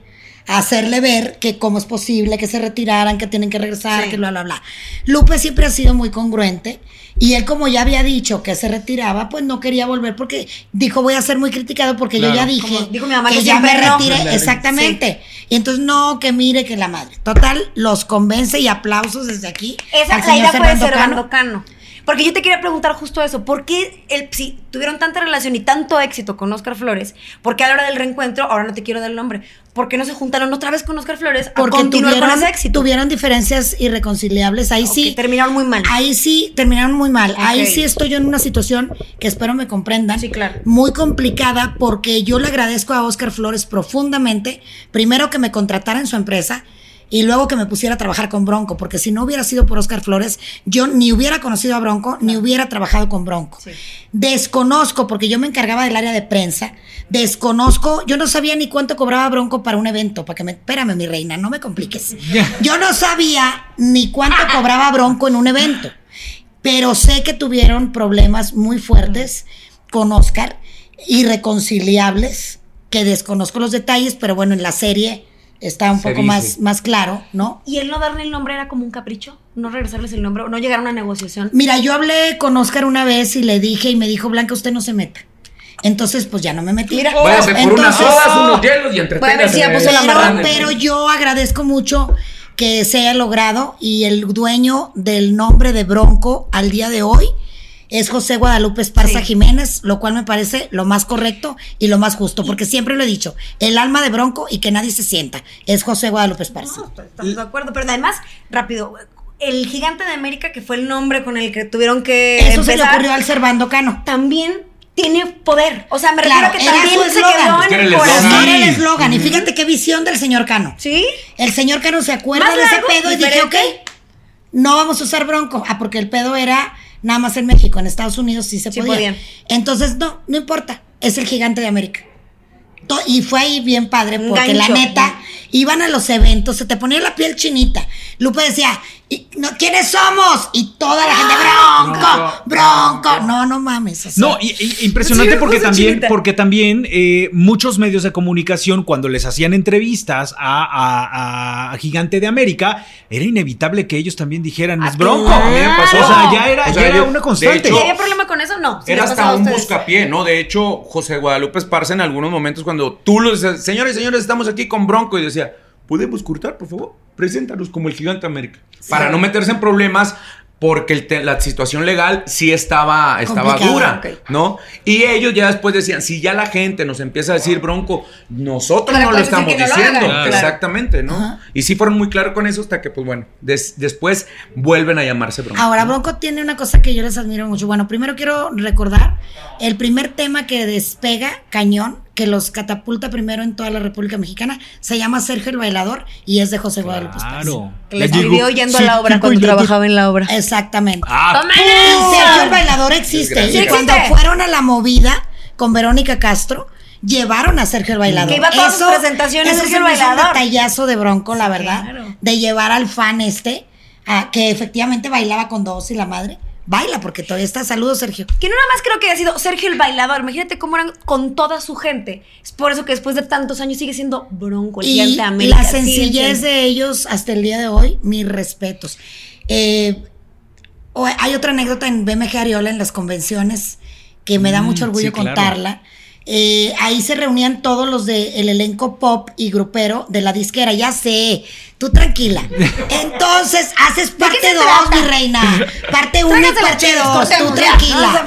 hacerle ver que cómo es posible que se retiraran, que tienen que regresar, Sí. que bla, bla, bla. Lupe siempre ha sido muy congruente. Y él, como ya había dicho que se retiraba, pues no quería volver porque dijo, voy a ser muy criticado porque yo ya dije Como dijo mi mamá que que ya me no. retiré. Exactamente. Y entonces, no, que mire que la madre. Total, los convence y aplausos desde aquí. Esa al la señor idea fue de Cano. Porque yo te quería preguntar justo eso. ¿Por qué el, si tuvieron tanta relación y tanto éxito con Oscar Flores? ¿Por qué a la hora del reencuentro, ahora no te quiero dar el nombre, ¿por qué no se juntaron otra vez con Oscar Flores a Porque continuar tuvieron, con ese éxito? tuvieron diferencias irreconciliables. Ahí sí. terminaron muy mal. Ahí sí, terminaron muy mal. Ahí sí estoy yo en una situación que espero me comprendan. Sí, claro. Muy complicada porque yo le agradezco a Oscar Flores profundamente, primero que me contratara en su empresa y luego que me pusiera a trabajar con Bronco, porque si no hubiera sido por Oscar Flores, yo ni hubiera conocido a Bronco, ni hubiera trabajado con Bronco. Sí. Desconozco, porque yo me encargaba del área de prensa, desconozco, yo no sabía ni cuánto cobraba Bronco para un evento, para que me, espérame mi reina, no me compliques. Yo no sabía ni cuánto cobraba Bronco en un evento, pero sé que tuvieron problemas muy fuertes con Oscar, irreconciliables, que desconozco los detalles, pero bueno, en la serie está un Se poco dice. más, más claro, ¿no? ¿Y el no darle el nombre era como un capricho? ¿No regresarles el nombre? ¿O no llegar a una negociación? Mira, yo hablé con Oscar una vez y le dije y me dijo, Blanca, usted no se meta. Entonces, pues ya no me metí. Mira, Váyase por unas Entonces, sodas, unos hielos y entreténgase. puso la pero, marrana. pero yo agradezco mucho que se haya logrado y el dueño del nombre de Bronco al día de hoy es José Guadalupe Esparza Sí. Jiménez, lo cual me parece lo más correcto y lo más justo, porque siempre lo he dicho, el alma de Bronco y que nadie se sienta, es José Guadalupe Esparza. No, estamos de acuerdo, pero además, rápido, el gigante de América, que fue el nombre con el que tuvieron que Eso se le ocurrió al Servando Cano. también tiene poder. O sea, me Claro, refiero a que era también su se eslogan. quedó en era el corazón. el Sí. eslogan, y fíjate qué visión del señor Cano. ¿Sí? El señor Cano se acuerda Más de ese pedo y dije, ok, diferente. no vamos a usar bronco. Ah, porque el pedo era nada más en México, en Estados Unidos sí se Sí podía. podían. Entonces, no, no importa, es el gigante de América. To- Y fue ahí bien padre, porque gancho. la neta, iban a los eventos, se te ponía la piel chinita. Lupe decía, "¿Y- no, ¿quiénes somos? Y toda la gente, bronco, bronco. No, no mames. o sea, No, y- y- impresionante Sí, porque también, porque también eh, muchos medios de comunicación, cuando les hacían entrevistas a, a- a Gigante de América, era inevitable que ellos también dijeran, Ah, es bronco. claro. O sea, ya era, O sea, ya era yo- una constante. ¿Y había problema con eso? No. Era hasta un buscapié, ¿no? De hecho, José Guadalupe Esparza en algunos momentos cuando tú lo dices, señores, señores, estamos aquí con Bronco y decía, ¿podemos cortar, por favor? Preséntanos como el gigante América. Para no meterse en problemas porque el la situación legal sí estaba, estaba dura. ¿no? Y ellos ya después decían, si ya la gente nos empieza a decir bronco, nosotros no lo estamos no diciendo. claro. Exactamente, ¿no? Ajá. Y sí fueron muy claros con eso hasta que, pues bueno, des- después vuelven a llamarse bronco. Ahora, Bronco tiene una cosa que yo les admiro mucho. Bueno, primero quiero recordar el primer tema que despega cañón, que los catapulta primero en toda la República Mexicana, se llama Sergio el Bailador y es de José Guadalupe. Claro. Que les Le escribió yendo a la obra cuando bailador. trabajaba en la obra. Exactamente. Ah, Y Sergio el Bailador existe. Y cuando fueron a la movida con Verónica Castro, llevaron a Sergio el Bailador. Que iba a todas sus presentaciones eso Sergio se el hizo un Bailador. detallazo de Bronco, la verdad. claro. De llevar al fan este, a- que efectivamente bailaba con dos y la madre. Baila, porque todavía está. Saludos, Sergio. Que no nada más creo que haya sido Sergio el bailador. Imagínate cómo eran con toda su gente. Es por eso que después de tantos años sigue siendo Bronco, el Y gigante de América. la sencillez de ellos hasta el día de hoy, mis respetos. Eh, hay otra anécdota en BMG Ariola en las convenciones que me da Mm, mucho orgullo sí, claro. Eh, ahí se reunían todos los del elenco pop y grupero de la disquera, ya sé, tú tranquila. Entonces, haces parte se 2, trata? mi reina. Parte 1 y parte 2, tú tranquila.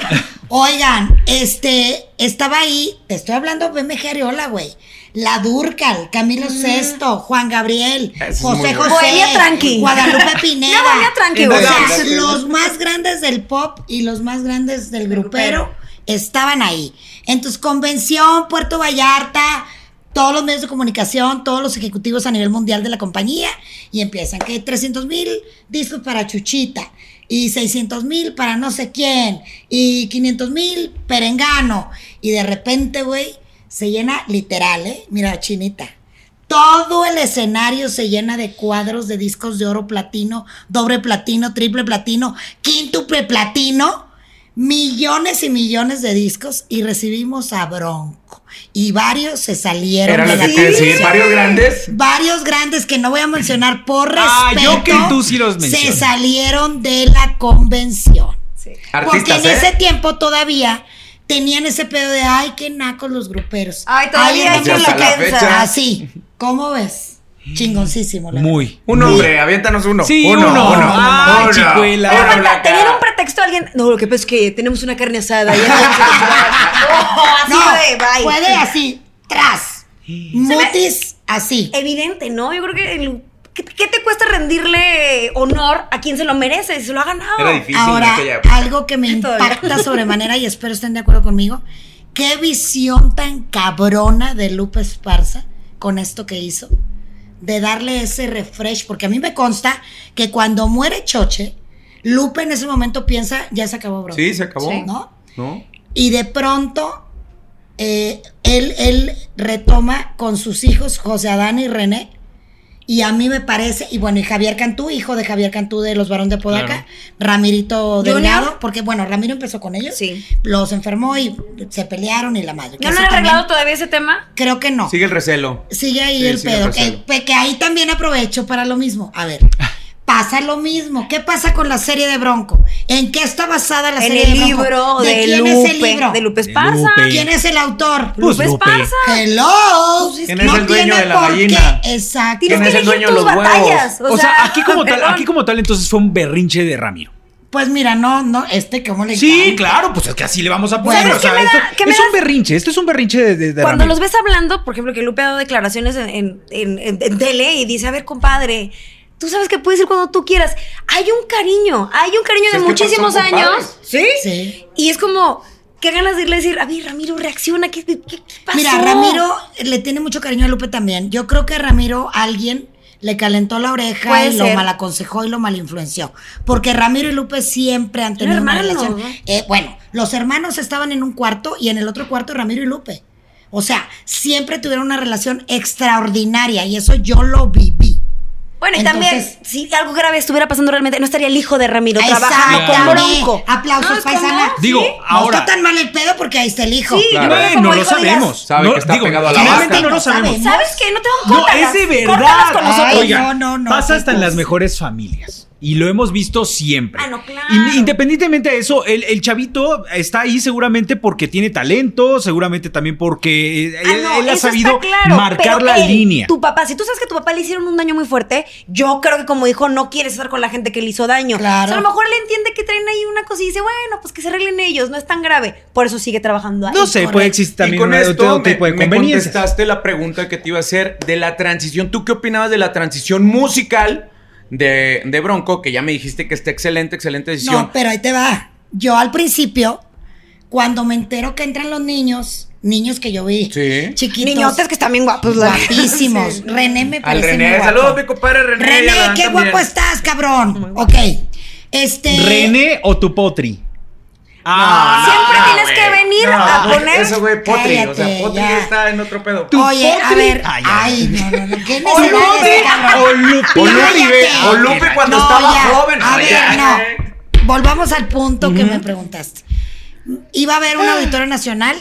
Oigan, este, estaba ahí, te estoy hablando de BMG Ariola, güey. La Durcal, Camilo Sesto, Juan Gabriel, Eso José José. Bohemia tranqui. Guadalupe Pineda. Bohemia tranqui, O sea, los más grandes del pop y los más grandes del grupero. Estaban ahí. Entonces, convención, Puerto Vallarta, todos los medios de comunicación, todos los ejecutivos a nivel mundial de la compañía, y empiezan que 300 mil discos para Chuchita, y 600 mil para no sé quién, y 500 mil perengano, y de repente, güey, se llena literal, ¿eh? Mira, chinita. Todo el escenario se llena de cuadros de discos de oro platino, doble platino, triple platino, quíntuple platino, millones y millones de discos y recibimos a Bronco. Y varios se salieron Era de lo la que varios grandes. Varios grandes que no voy a mencionar por respeto. Ah, yo que tú sí los Se salieron de la convención. Porque Artistas, en ¿eh? ese tiempo todavía tenían ese pedo de ay, qué nacos los gruperos. Ay, todavía hay lo piensa. Así. ¿Cómo ves? Chingoncísimo. la Muy. Un hombre, aviéntanos uno. Sí, uno. uno. uno. Ay, Uno. chicuela. Pero Uno, tenían un pretexto a alguien. No, lo que pasa es que tenemos una carne asada. Ya así No, de, bye. puede así, tras. Mutis, así. Evidente, ¿no? Yo creo que. el- ¿qué, te cuesta rendirle honor a quien se lo merece? Se lo ha ganado. Era difícil Ahora, algo que me impacta sobremanera y espero estén de acuerdo conmigo. Qué visión tan cabrona de Lupe Esparza con esto que hizo. De darle ese refresh. Porque a mí me consta que cuando muere Choche, Lupe en ese momento piensa, ya se acabó, bro. Sí, se acabó. Sí. ¿No? ¿No? Y de pronto, eh, él, él retoma con sus hijos, José Adán y René. Y a mí me parece, y bueno, y Javier Cantú, hijo de Javier Cantú de los Barón de Podaca, Claro. Ramirito Junior. Delgado, porque bueno, Ramiro empezó con ellos, Sí. los enfermó y se pelearon y la madre. ¿No, no han arreglado todavía ese tema? Creo que no. Sigue el recelo. Sigue ahí Sí, el sigue el pedo. Que, que ahí también aprovecho para lo mismo. A ver, pasa lo mismo. ¿Qué pasa con la serie de Bronco? ¿En qué está basada la En serie de Bronco? libro ¿De, de, quién Lupe. es el libro? De Lupe De Esparza. Lupe. ¿Quién es el autor? Pues Lupe. Esparza. Hello. ¿Quién es el dueño tiene de la por qué- gallina? Exacto. ¿Quién que es el dueño de tus los huevos? batallas. O sea, aquí como tal, aquí como tal, entonces fue un berrinche de Ramiro. Pues mira, no, no, este, ¿cómo le Sí, encanta? claro, pues es que así le vamos a poner. ¿Sabes o sea, esto- da- es un berrinche, esto es un berrinche de, de, de Cuando Ramiro. los ves hablando, por ejemplo, que Lupe ha dado declaraciones en, en, en- en- en tele y dice, a ver, compadre, tú sabes que puedes ir cuando tú quieras. Hay un cariño, hay un cariño de muchísimos años. ¿Sí? Sí. Y es como, qué ganas de irle a decir, a ver, Ramiro, reacciona, ¿qué, qué, qué pasó? Mira, Ramiro le tiene mucho cariño a Lupe también. Yo creo que a Ramiro alguien le calentó la oreja Puede y lo ser. malaconsejó y lo malinfluenció. Porque Ramiro y Lupe siempre han tenido una relación. ¿no? Eh, bueno, los hermanos estaban en un cuarto y en el otro cuarto Ramiro y Lupe. O sea, siempre tuvieron una relación extraordinaria y eso yo lo viví. Bueno, y Entonces- también, si algo grave estuviera pasando realmente, no estaría el hijo de Ramiro trabajando con. Bronco. Aplausos, No, paisana. Digo, No ahora- está tan mal el pedo porque ahí está el hijo. Sí, Claro. Bueno, como lo sabemos. Sabe No, que está digo, pegado a la finalmente vaca. no lo No sabemos. ¿Sabes qué? No te No, córtalas. es de verdad. Ay, no, no, no, pasa hasta en las mejores familias. Y lo hemos visto siempre. Ah, no, claro. In- Independientemente de eso, el, el chavito está ahí seguramente porque tiene talento, seguramente también porque eh, Ah, él, no, él ha sabido claro, marcar pero la él, línea. Tu papá, si tú sabes que a tu papá le hicieron un daño muy fuerte, yo creo que como hijo no quieres estar con la gente que le hizo daño. Claro. O sea, a lo mejor él entiende que traen ahí una cosa y dice, bueno, pues que se arreglen ellos, no es tan grave. Por eso sigue trabajando ahí. No sé, puede existir Y también con una- esto otro me, tipo de me conveniencias. contestaste la pregunta que te iba a hacer de la transición. ¿Tú qué opinabas de la transición musical de, de Bronco? Que ya me dijiste que está excelente, excelente decisión. No, pero ahí te va. Yo al principio, cuando me entero que entran los niños, niños que yo vi, Sí. chiquitos, Niñotes que están bien guapos. la- guapísimos. Sí. René me Al parece René, muy guapo. saludos mi compadre René. René, qué también. guapo estás, cabrón. Ok. Este. ¿René o tu potri? Ah, Siempre no, tienes que venir No, a poner- Eso, güey, Potri. o sea, Potri ya. está en otro pedo. Tu Oye, a ver. Ay, Ay, no, no, no. ¿Qué O Lupe, o Lupe. O Lupe, cuando No, estaba ya. joven. A ver, no. Volvamos al punto que me preguntaste. Iba a haber un auditorio nacional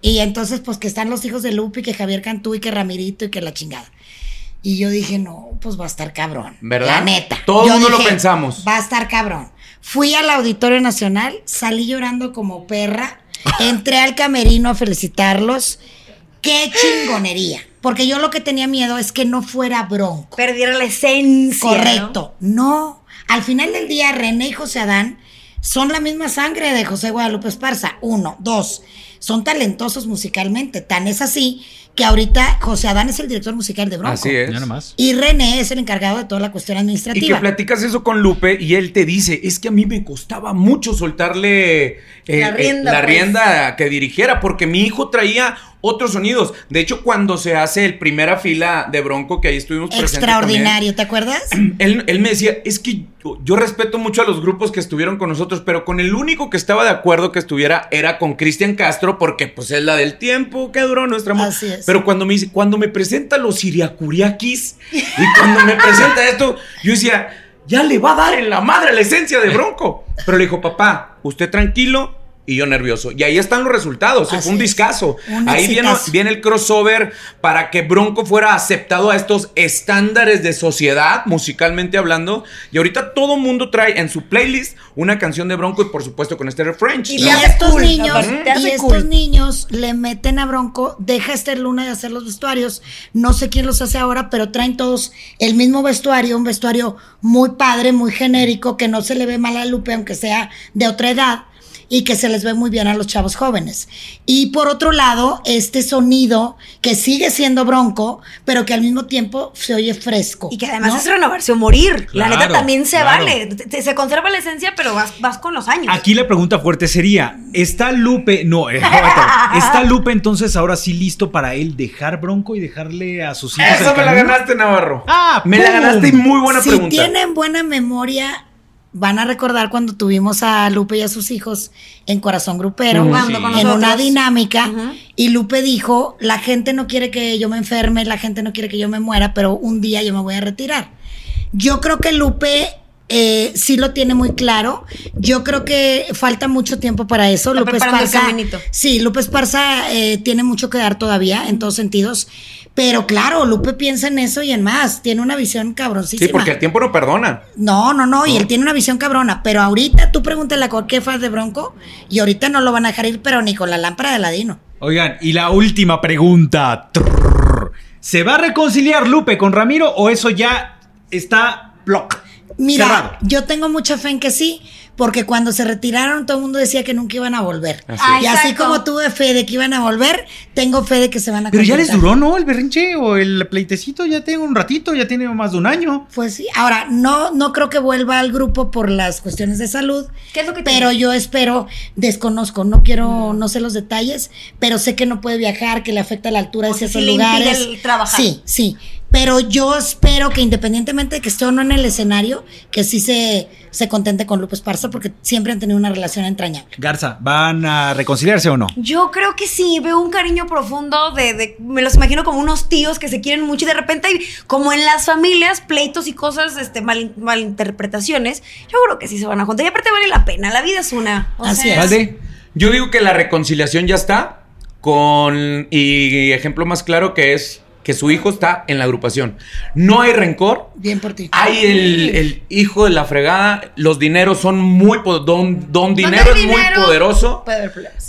y entonces, pues que están los hijos de Lupe, y que Javier Cantú y que Ramirito y que la chingada. Y yo dije, no, pues va a estar cabrón. ¿Verdad? La neta. Todo Yo mundo lo pensamos. Va a estar cabrón. Fui al Auditorio Nacional, salí llorando como perra, entré al camerino a felicitarlos. ¡Qué chingonería! Porque yo lo que tenía miedo es que no fuera bronco. Perdiera la esencia. ¿no? Correcto. No. Al final del día, René y José Adán son la misma sangre de José Guadalupe Esparza. Uno. Dos. Son talentosos musicalmente. Tan es así que ahorita José Adán es el director musical de Bronco. Así es. Ya nomás. Y René es el encargado de toda la cuestión Y administrativa. que platicas eso con Lupe y él te dice, es que a mí me costaba mucho soltarle eh, La eh, la pues. rienda que dirigiera, porque mi hijo traía otros sonidos. De hecho, cuando se hace el primera fila de Bronco, que ahí estuvimos Extraordinario, ¿te acuerdas? Él, él me decía, es que yo, yo respeto mucho a los grupos que estuvieron con nosotros, pero con el único que estaba de acuerdo que estuviera era con Cristian Castro, porque pues es la del tiempo que duró nuestra amor. Así es. Pero cuando me dice, cuando me presenta los siriacuriakis y cuando me presenta esto, yo decía, ya le va a dar en la madre la esencia de Bronco. Pero le dijo, papá, usted tranquilo y yo nervioso. Y ahí están los resultados. Así fue un es. discazo. Un ahí viene, el crossover para que Bronco fuera aceptado a estos estándares de sociedad, musicalmente hablando. Y ahorita todo mundo trae en su playlist una canción de Bronco y por supuesto con este refrain. Y hace estos cool, niños, y estos cool. niños le meten a Bronco, deja a Esther Luna de hacer los vestuarios. No sé quién los hace ahora, pero traen todos el mismo vestuario, un vestuario muy padre, muy genérico, que no se le ve mal a Lupe, aunque sea de otra edad. Y que se les ve muy bien a los chavos jóvenes. Y por otro lado, este sonido que sigue siendo bronco, pero que al mismo tiempo se oye fresco. Y que además ¿no? es renovarse o morir. la neta también se claro. vale. Te- te- se conserva la esencia, pero vas, vas con los años. Aquí la pregunta fuerte sería, ¿está Lupe, no, eh, ¿está Lupe entonces ahora sí listo para él dejar Bronco y dejarle a sus hijos Eso me la ganaste, Navarro. Ah, me la ganaste y muy buena si pregunta. tienen buena memoria, van a recordar cuando tuvimos a Lupe y a sus hijos en Corazón Grupero, en una dinámica, y Lupe dijo, la gente no quiere que yo me enferme, la gente no quiere que yo me muera, pero un día yo me voy a retirar. Yo creo que Lupe... eh, sí lo tiene muy claro. Yo creo que falta mucho tiempo para eso. Esparza, caminito. sí, Lupe Esparza eh, tiene mucho que dar todavía en todos sentidos. Pero claro, Lupe piensa en eso y en más. Tiene una visión cabroncísima. Sí, porque el tiempo no perdona. No, no, no, y él tiene una visión cabrona, pero ahorita tú pregúntale a cualquier fan de Bronco y ahorita no lo van a dejar ir, pero ni con la lámpara de Ladino. Oigan, y la última pregunta. ¿Se va a reconciliar Lupe con Ramiro o eso ya está block? Mira, Cerrado. yo tengo mucha fe en que sí, porque cuando se retiraron todo el mundo decía que nunca iban a volver. Así es. y Ah, así como tuve fe de que iban a volver, tengo fe de que se van a Pero ya les duró, ¿no? El berrinche o el pleitecito ya tengo un ratito, ya tiene más de un año. Pues sí, ahora no, no creo que vuelva al grupo por las cuestiones de salud. ¿Qué es lo que Pero tiene? yo espero, desconozco, no quiero, no sé los detalles, pero sé que no puede viajar, que le afecta la altura O de ciertos sí le lugares. el trabajar. Sí, sí. Pero yo espero que independientemente de que esté o no en el escenario, que sí se, se contente con Lupe Esparza, porque siempre han tenido una relación entrañable. Garza, ¿van a reconciliarse o no? Yo creo que sí, veo un cariño profundo de, de- me los imagino como unos tíos que se quieren mucho y de repente hay, como en las familias, pleitos y cosas, este, mal, malinterpretaciones, yo creo que sí se van a juntar y aparte vale la pena, la vida es una. o Así sea, es. ¿Valde? Yo digo que la reconciliación ya está. Con. Y ejemplo más claro que es que su hijo está en la agrupación. No hay rencor. Bien por ti. Hay el, el hijo de la fregada. Los dineros son muy. Don, don dinero es muy poderoso.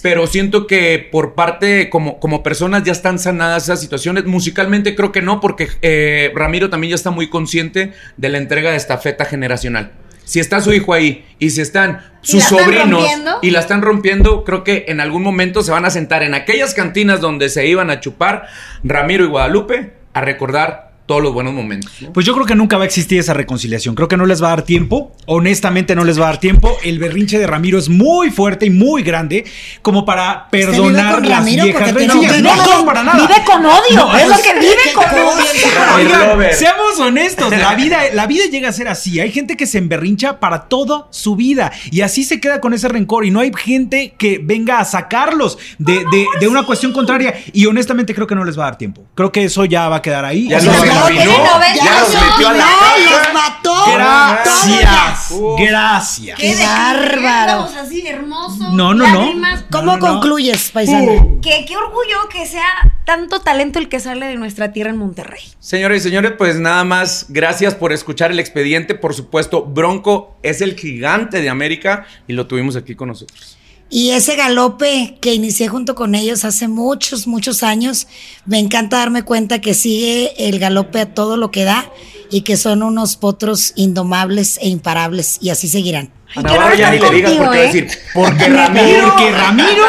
Pero siento que por parte, como, como personas, ya están sanadas esas situaciones. Musicalmente creo que no, porque eh, Ramiro también ya está muy consciente de la entrega de estafeta generacional. Si está su hijo ahí y si están ¿Y sus sobrinos y la están rompiendo, creo que en algún momento se van a sentar en aquellas cantinas donde se iban a chupar Ramiro y Guadalupe a recordar todos los buenos momentos. ¿no? Pues yo creo que nunca va a existir esa reconciliación. Creo que no les va a dar tiempo. Honestamente, no les va a dar tiempo. El berrinche de Ramiro es muy fuerte y muy grande como para vive perdonar con las Ramiro viejas porque tiene rencillas. un No, bebé. no, para nada. Vive con odio, No, es lo que vive con odio. Oigan, seamos honestos, la vida, la vida llega a ser así. Hay gente que se emberrincha para toda su vida y así se queda con ese rencor y no hay gente que venga a sacarlos de, de- de una cuestión contraria y honestamente creo que no les va a dar tiempo. Creo que eso ya va a quedar ahí. Ya O los sea, ya arruinó, tiene 90 ya los metió a la No, casa. los mató. Gracias, gracias. Qué bárbaro. así, hermoso. No, no, no. ¿Cómo No, no, no. concluyes, paisano? Uh. Que qué orgullo que sea tanto talento el que sale de nuestra tierra en Monterrey. Señores y señores, pues nada más, gracias por escuchar el expediente. Por supuesto, Bronco es el gigante de América y lo tuvimos aquí con nosotros. Y ese galope que inicié junto con ellos hace muchos, muchos años, me encanta darme cuenta que sigue el galope a todo lo que da y que son unos potros indomables e imparables y así seguirán. Ay, qué ya ni le digas porque va a ¿eh? decir, porque Ramiro. Porque Ramiro.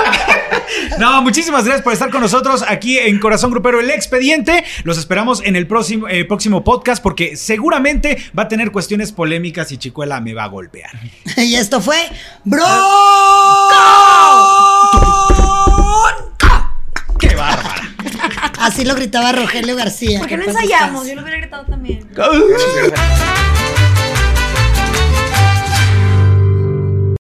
No, muchísimas gracias por estar con nosotros aquí en Corazón Grupero El Expediente. Los esperamos en el próximo, eh, próximo podcast porque seguramente va a tener cuestiones polémicas y Chicuela me va a golpear. Y esto fue Bronco. ¡Qué bárbara! Así lo gritaba Rogelio García. ¿Por qué no ensayamos? Yo lo hubiera gritado también.